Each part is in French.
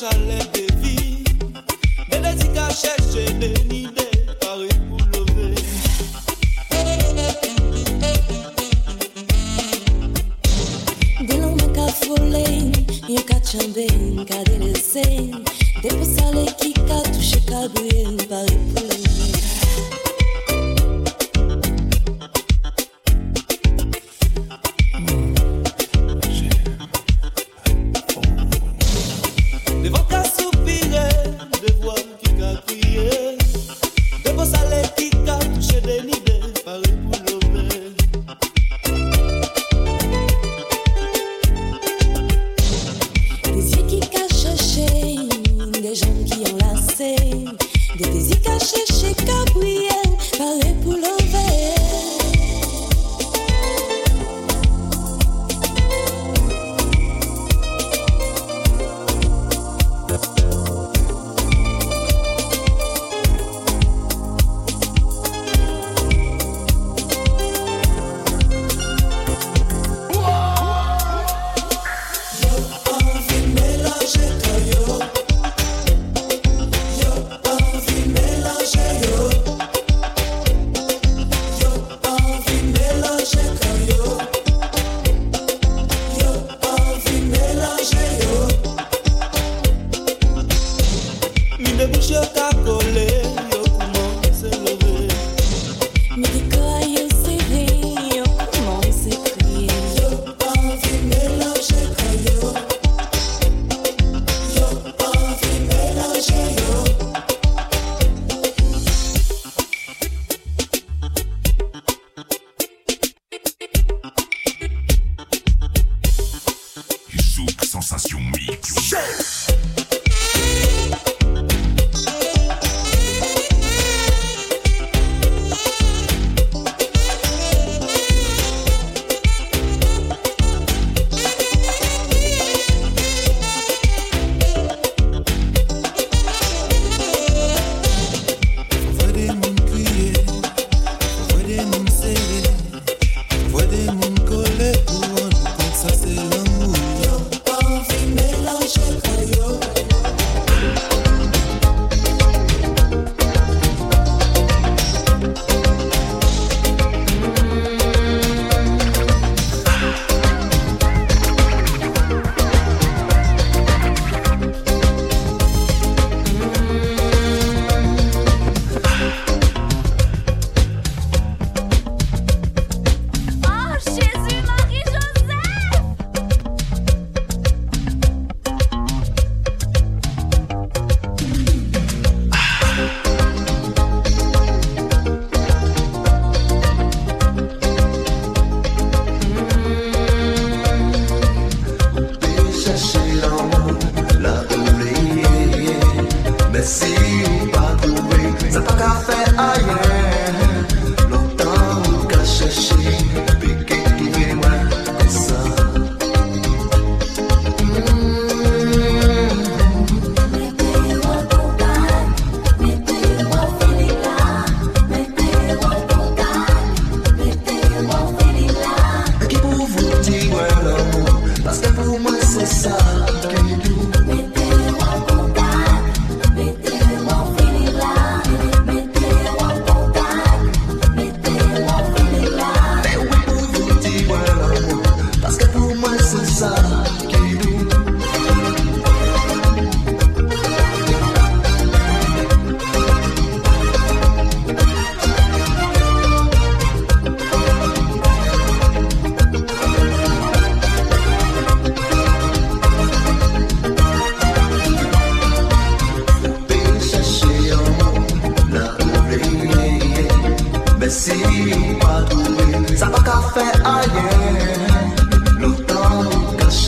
chalet de vie, mais les tigas cherchent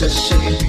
the shade.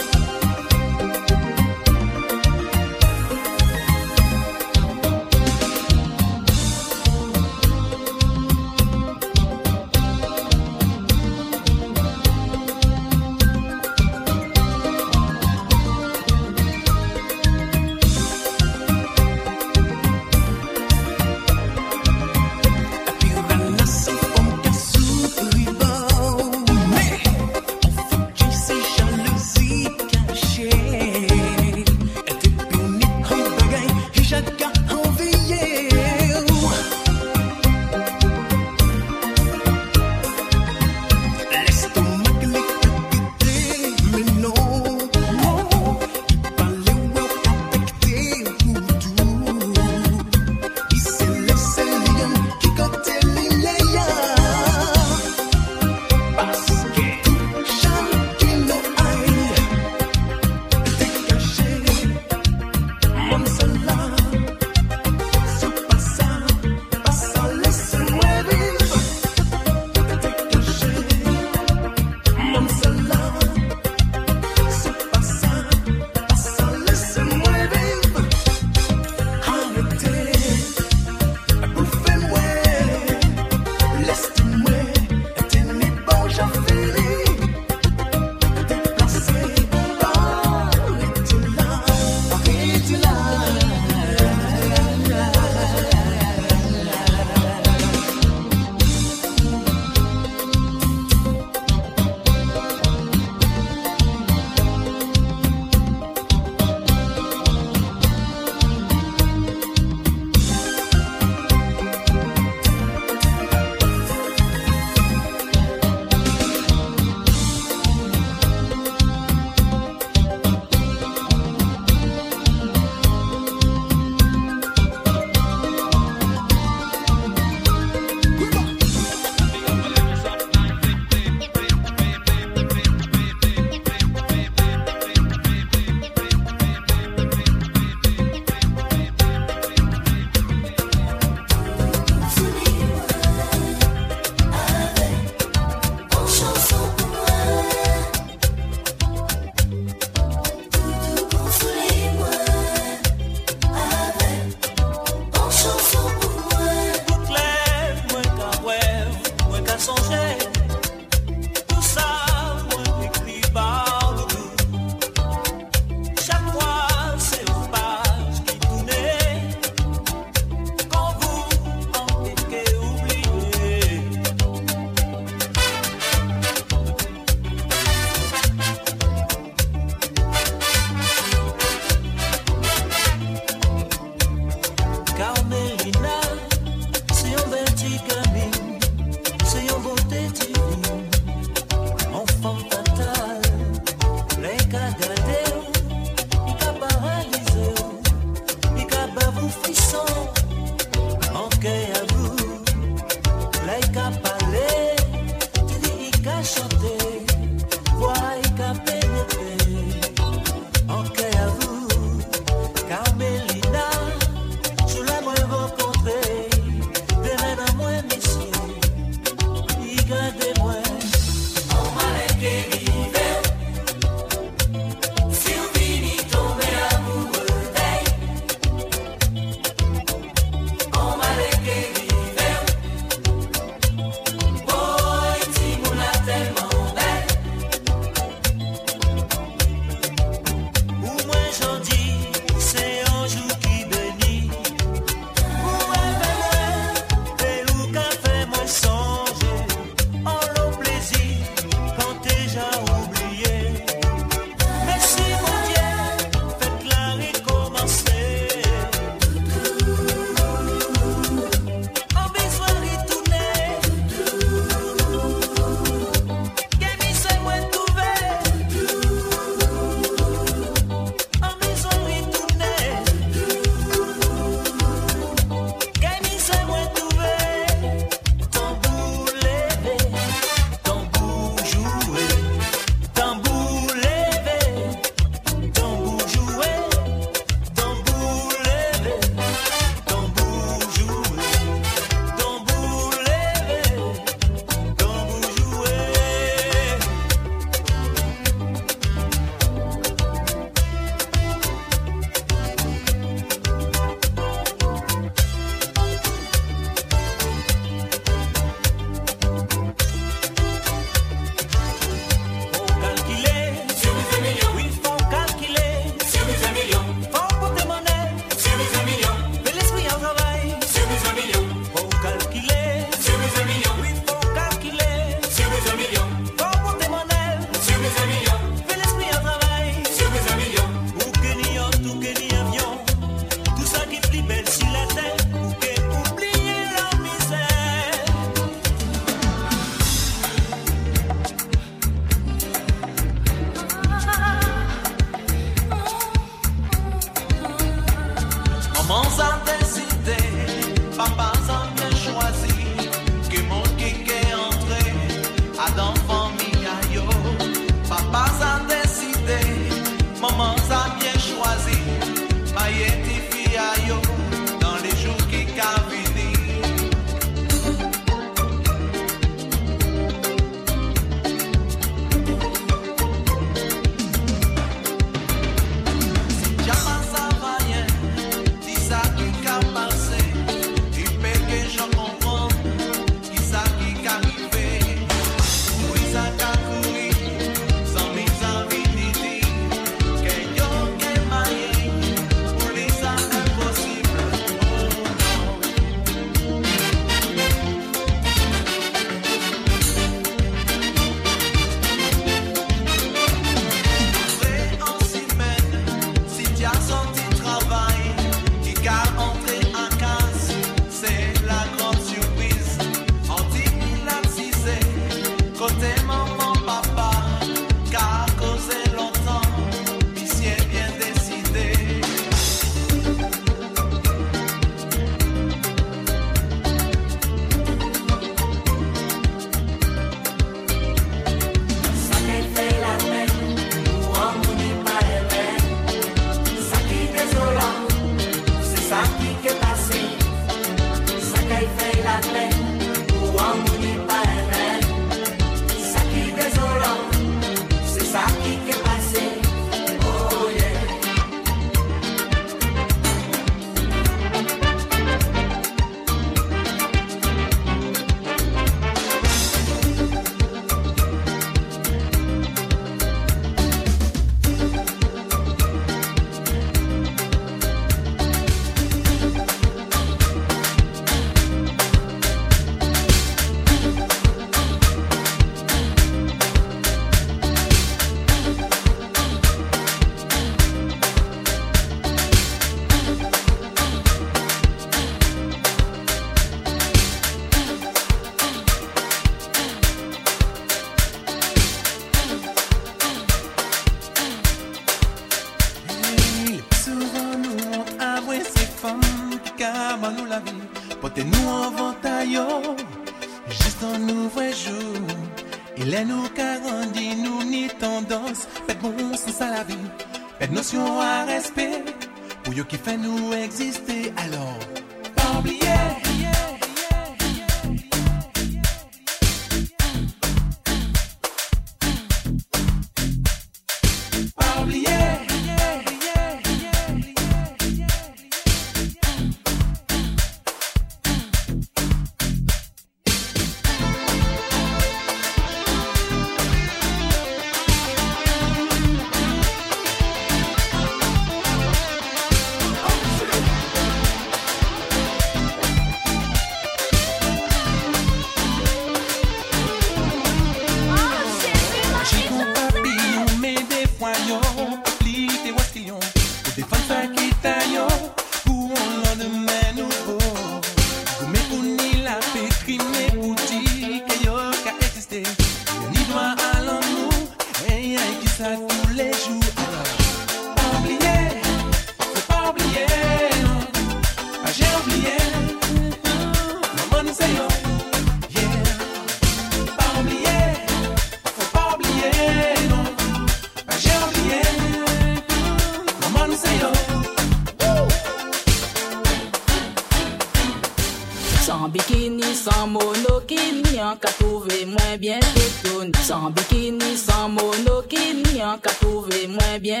En qu'à trouver moins bien tout. Sans bikini, sans monokini, en qu'à trouver moins bien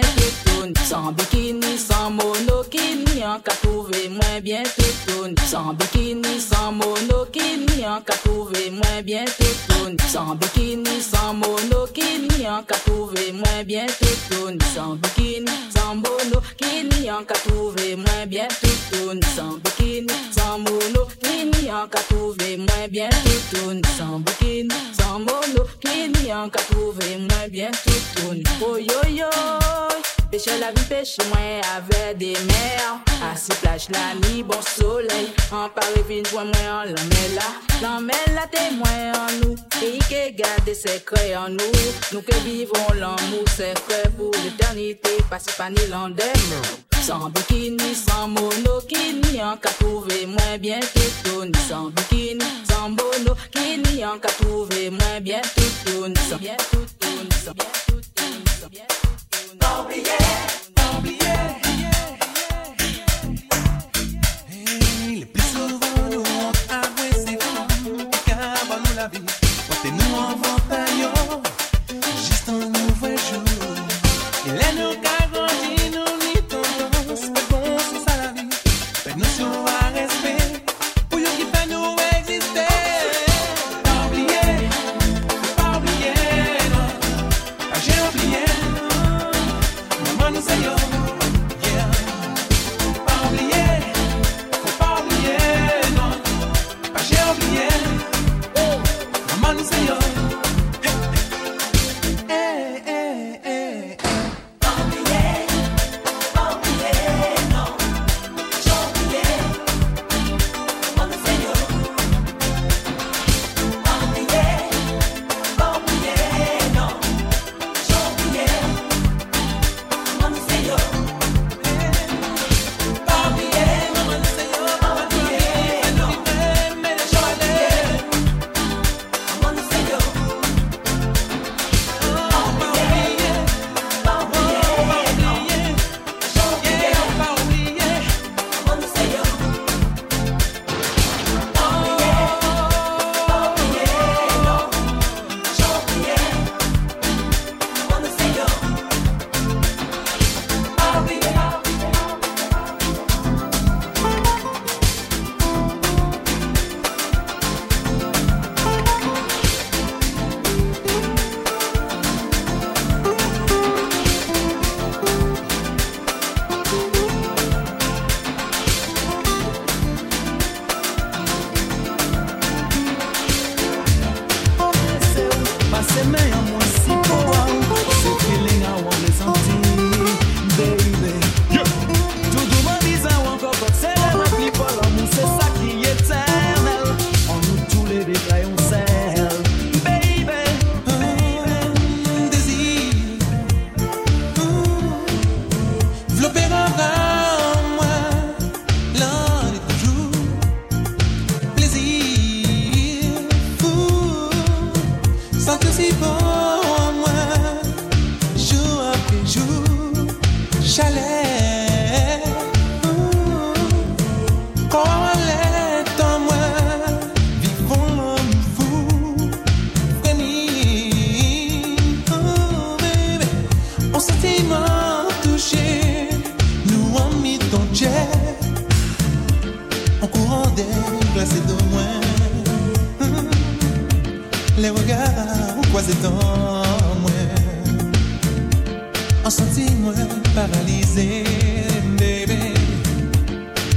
tout Sans bikini, sans monokini, en qu'à trouver moins bien tout Sans bikini, sans monokini, en qu'à trouver moins bien tout Sans bikini, sans monokini, en qu'à trouver moins bien tout Sans bikini, sans monokini, en qu'à trouver moins bien tout Sans bikini, sans monokini, en qu'à trouver moins bien tout Sans bikini, sans monokini, en qu'à trouver moins bien tout Oh yo, pêche la vie, pêche avec des mers Assis plage la nuit, bon soleil. En Paris, vine, joint moins en l'emmène là. L'emmène là, témoin en nous. Pays qui garde des secrets en nous. Nous qui vivons l'amour secret pour l'éternité. Passer pas ni l'endemain. Sans bikini, sans monokini, en qu'à trouver moins bien tout Sans bikini, sans monokini, en qu'à trouver moins bien tout Sans bien tout sans bien tout Don't be yeah, don't be yeah.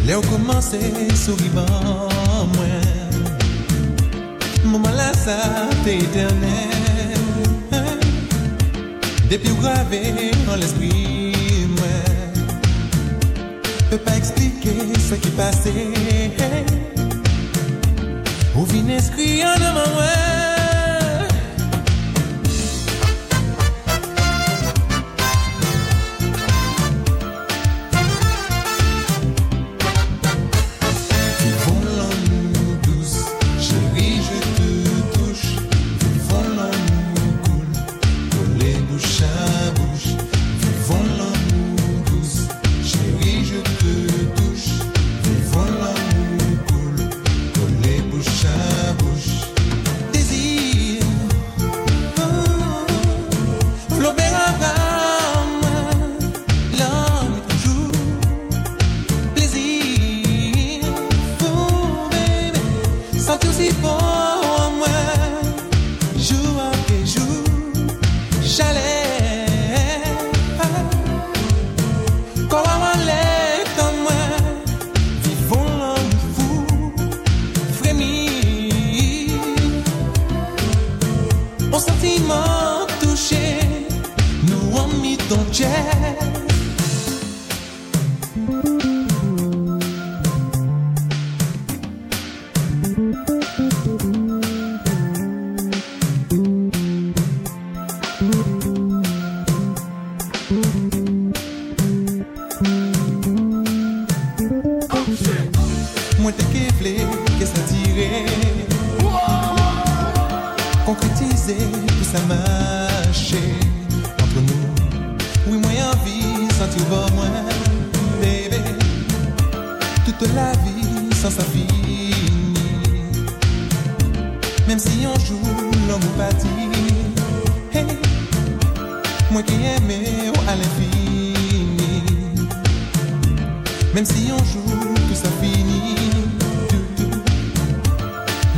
Les ont commencé sourivant moi moment là ça t'est éternel depuis gravé dans l'esprit moi peux pas expliquer ce qui passait ou vin inscrit en devant moi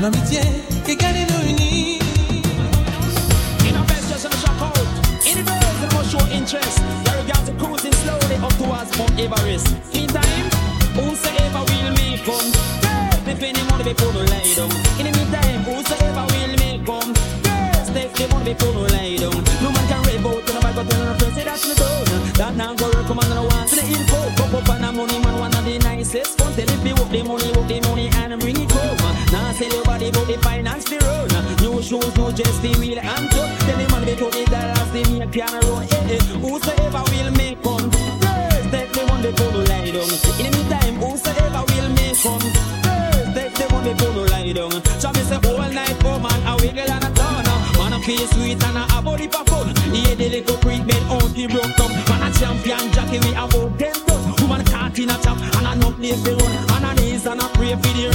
L'amitié qui gagne nous unis. In a best just in a shock out. In the show interest. There got to cruising slowly up towards Mount Everest. Meantime, whosoever will make come. They pay the money before they lie down. In the meantime, whosoever will make come. Girls, take the money before they lie down. No man can rave out the back, but tell them first, say that's the done. That now go on, and want to the info. Pop up and the money, man, one of the nicest. Fun, tell if the money, work the money, the finance the run. New shoes, no just the wheel and toe. Tell the man, told the dollars, they make piano run. Eh, eh. Whosoever will make come. First, take the before they lie down. In the meantime, whosoever will make come. First, take the before they lie down. So me say all night, oh man, a wiggle and a turn. Man, a feel sweet and a body for fun. Yeah, the little creep bed out the broke up. Man, a champion jockey, we about ten ton. Woman caught in a trap and a no place to run. And a knees and a pray for the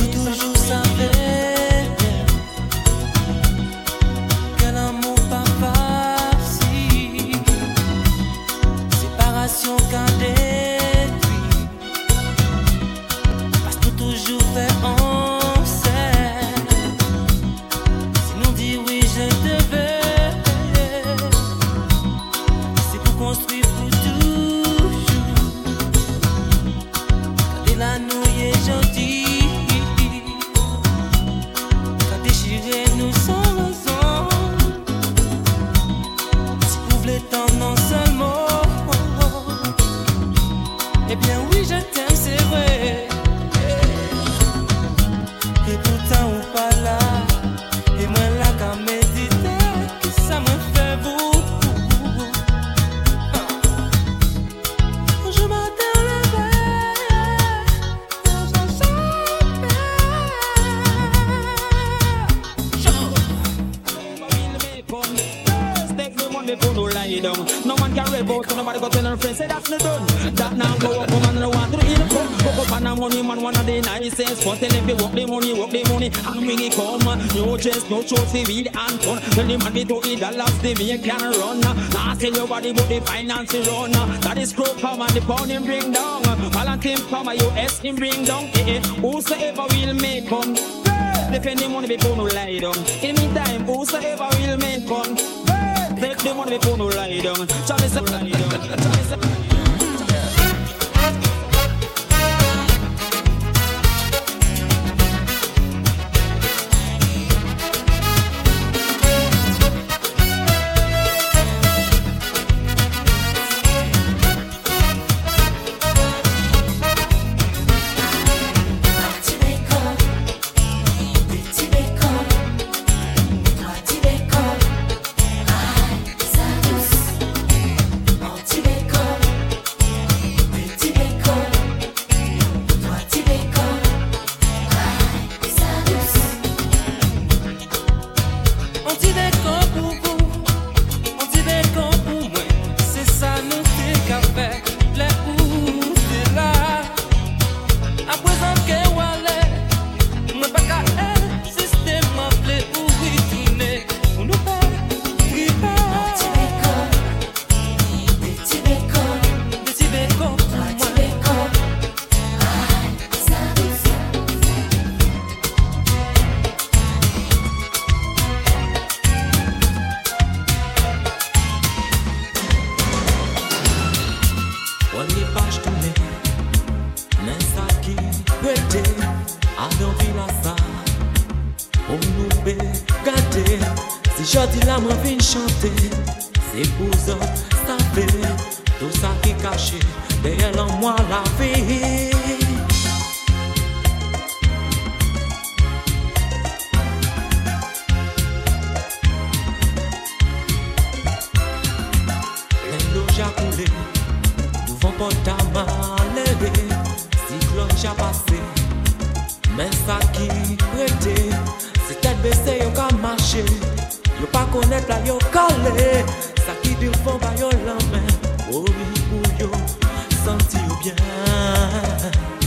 nicest. But tell him, work the money, work the money, and bring it come. No chest, no trophy, weed and ton. Tell the man, be to eat the last, the me can run. Nah, tell your body, but the finance run. That is crow come and the pound him bring down. Valentine come, US him bring down. Eh, eh. Whosoever will make come. Defend the money before no lie down. In the meantime, whosoever will make come. Take the money before no lie down. Charlie lie down. Charlie rete Se tet bese yo ka mache Yo pa konet la yo kale Sa ki dirvan ba yo lamen Owi pou yo Santi yo bien.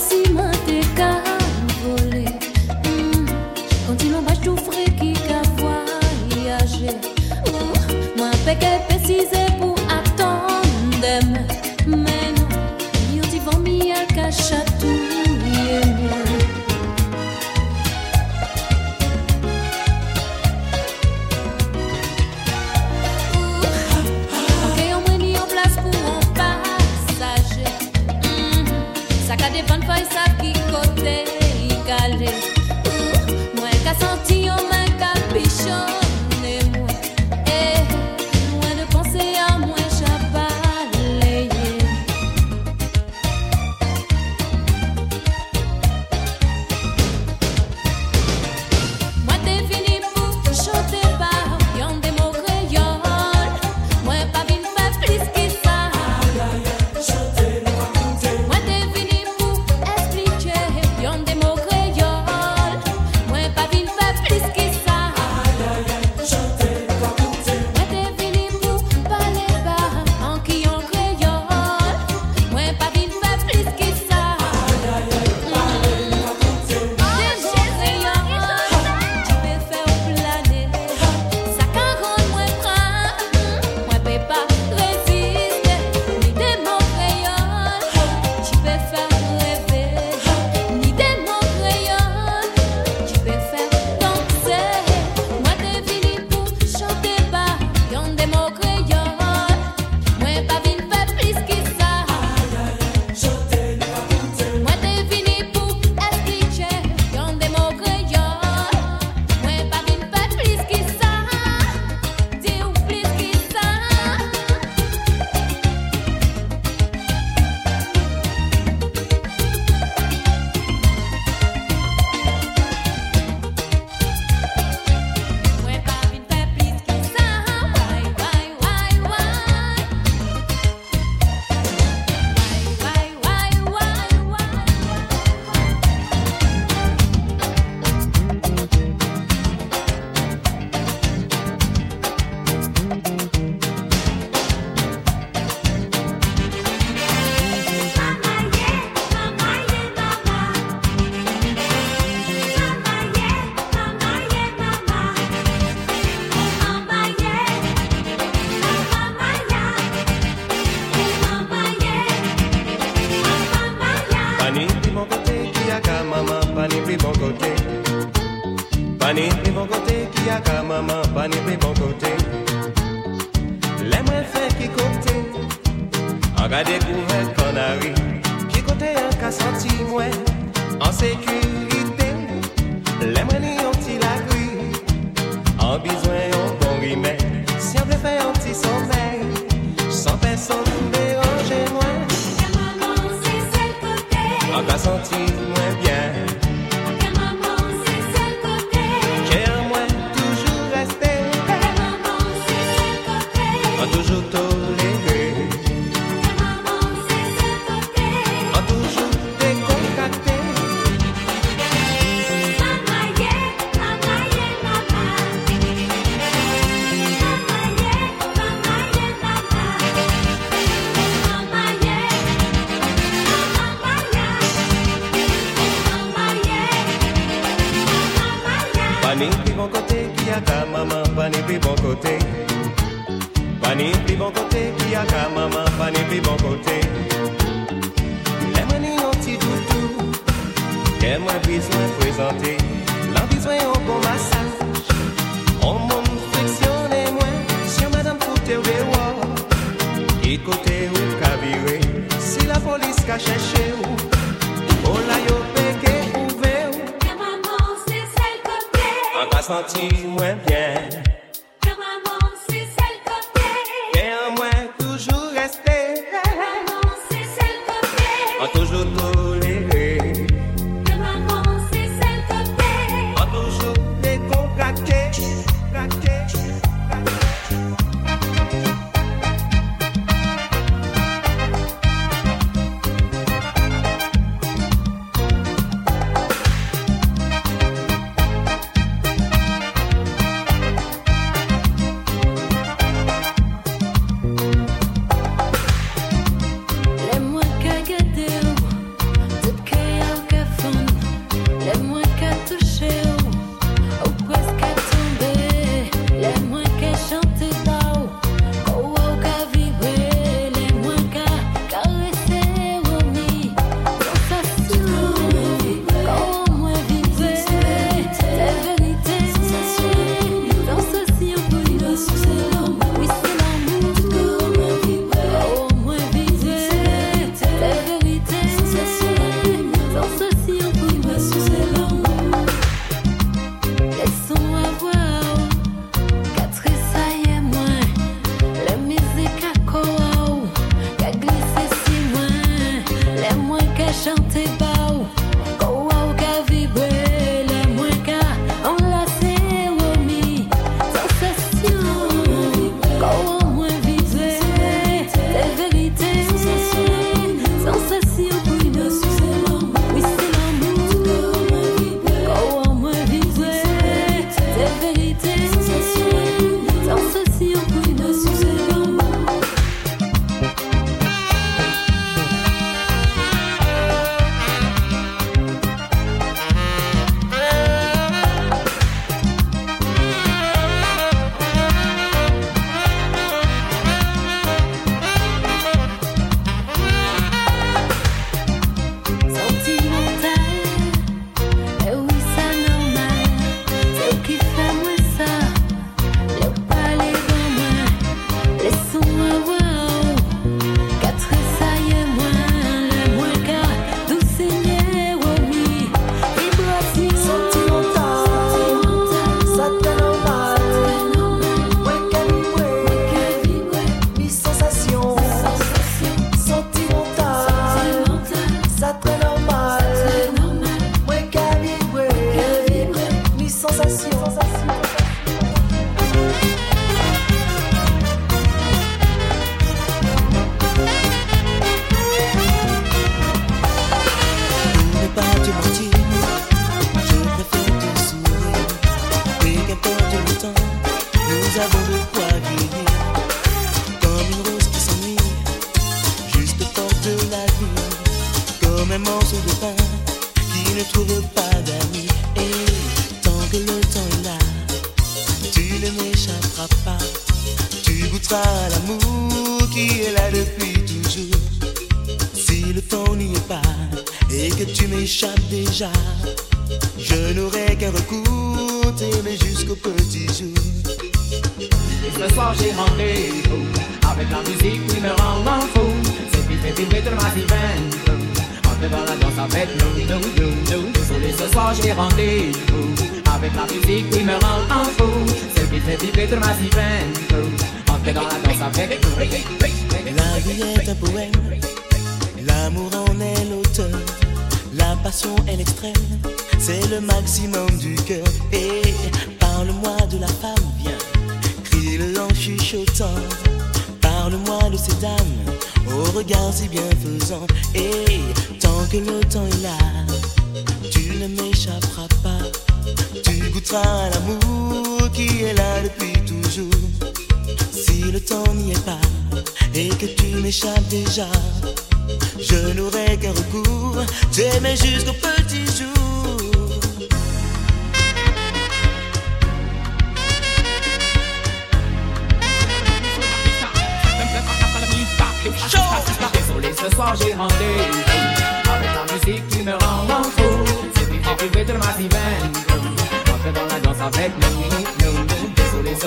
si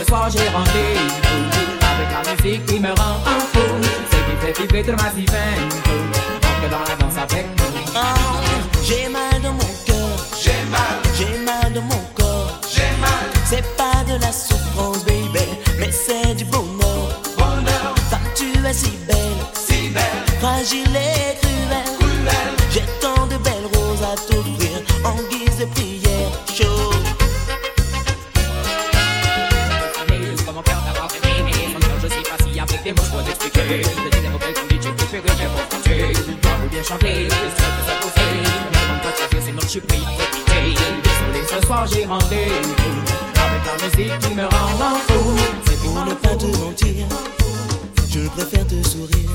ce soir j'ai rendez-vous Avec la musique qui me rend un fou. Ce qui fait vibrer tout ma si Entre dans la danse avec nous. Oh, J'ai mal Avec la musique qui me rend fou. C'est pour ne pas te mentir. Je préfère te sourire.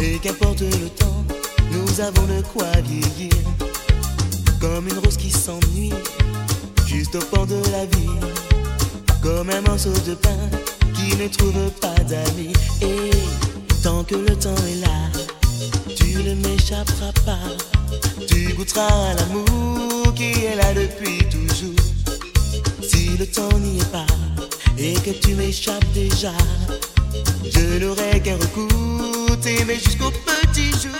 Et qu'importe le temps Nous avons de quoi vieillir. Comme une rose qui s'ennuie Juste au port de la vie. Comme un morceau de pain Qui ne trouve pas d'amis. Et tant que le temps est là Tu ne m'échapperas pas. Tu goûteras l'amour qui est là depuis toujours. Si le temps n'y est pas et que tu m'échappes déjà, je n'aurai qu'un recours, t'aimer jusqu'au petit jour.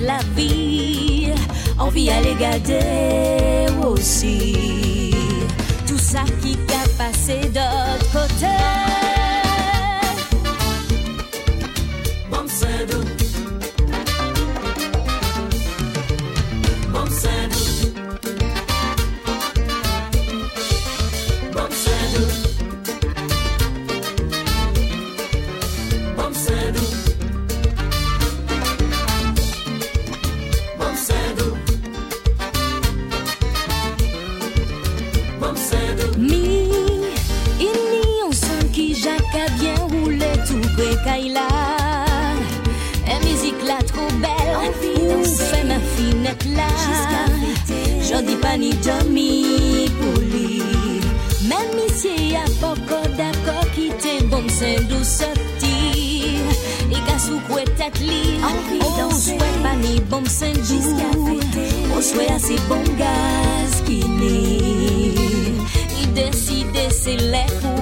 la vie, envie à les garder aussi. Tout ça qui a passé d'autre côté. fèt li O jwè pani bom senjou O jwè ase bom gaz ki ni I deside se lè pou